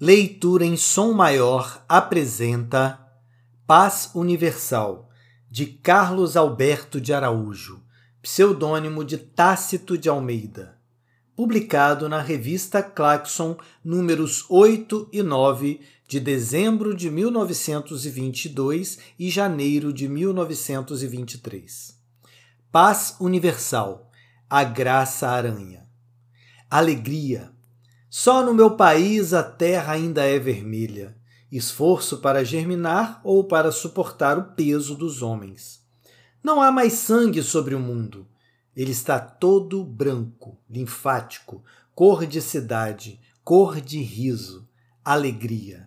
Leitura em Som Maior apresenta Paz Universal, de Carlos Alberto de Araújo, pseudônimo de Tácito de Almeida, publicado na revista Claxon, números 8 e 9, de dezembro de 1922 e janeiro de 1923. Paz Universal, a Graça Aranha. Alegria só no meu país a terra ainda é vermelha, esforço para germinar ou para suportar o peso dos homens. Não há mais sangue sobre o mundo. Ele está todo branco, linfático, cor de cidade, cor de riso, alegria.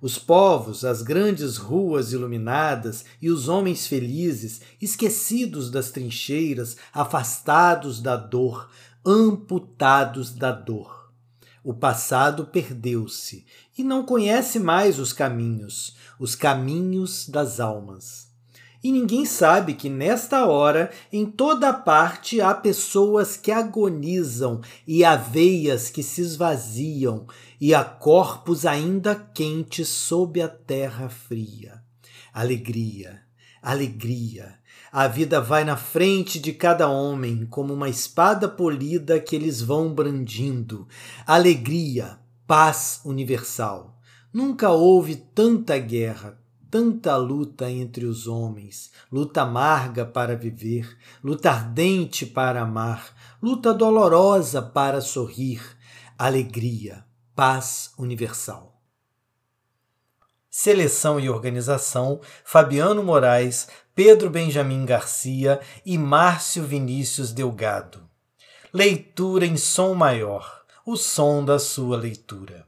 Os povos, as grandes ruas iluminadas e os homens felizes, esquecidos das trincheiras, afastados da dor, amputados da dor. O passado perdeu-se e não conhece mais os caminhos, os caminhos das almas. E ninguém sabe que nesta hora, em toda parte, há pessoas que agonizam e há veias que se esvaziam e há corpos ainda quentes sob a terra fria. Alegria, alegria, a vida vai na frente de cada homem, como uma espada polida que eles vão brandindo. Alegria, paz universal. Nunca houve tanta guerra, tanta luta entre os homens, luta amarga para viver, luta ardente para amar, luta dolorosa para sorrir. Alegria, paz universal. Seleção e organização: Fabiano Moraes, Pedro Benjamin Garcia e Márcio Vinícius Delgado. Leitura em som maior, o som da sua leitura.